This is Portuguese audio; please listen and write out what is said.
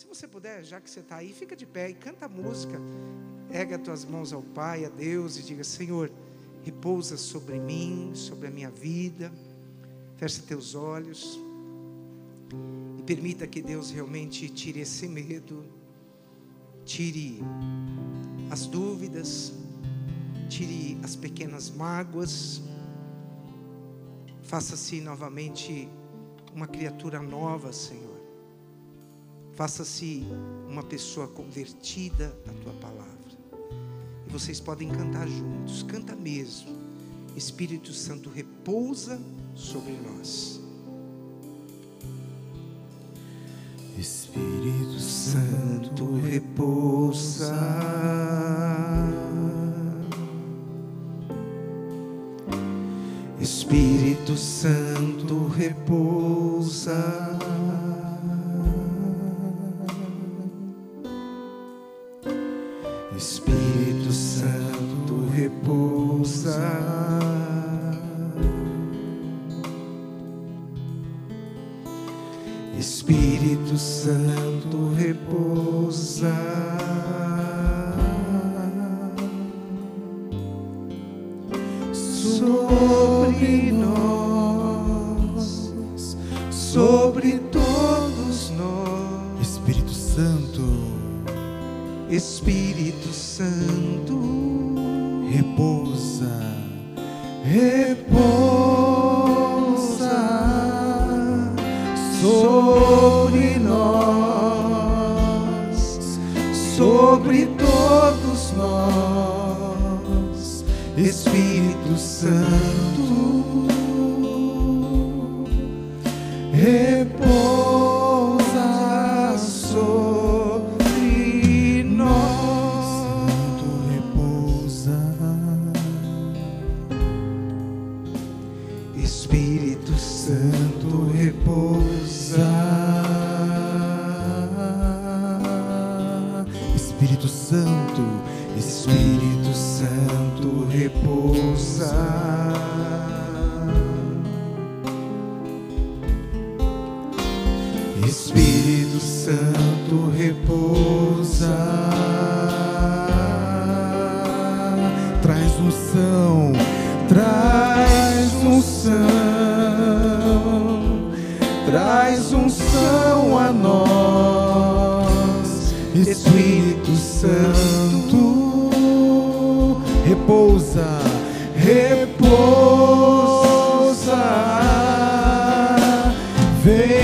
Se você puder, já que você está aí, fica de pé e canta a música. Erga as tuas mãos ao Pai, a Deus e diga: Senhor, repousa sobre mim, sobre a minha vida. Feche teus olhos e permita que Deus realmente tire esse medo, tire as dúvidas, tire as pequenas mágoas, faça-se novamente uma criatura nova, Senhor. Faça-se uma pessoa convertida à tua palavra. E vocês podem cantar juntos, canta mesmo. Espírito Santo repousa sobre nós. Espírito Santo repousa. Espírito Santo repousa. Espírito Santo repousa. Espírito Santo repousa. Sobre nós, sobre todos nós, Espírito Santo, Espírito Santo, repousa. repousa. Sobre nós, sobre todos nós, Espírito Santo, Santo repousa. Espírito Santo, Espírito Santo repousa. Espírito Santo repousa. traz unção, Traz unção, nós, Espírito Santo, repousa, repousa, vem.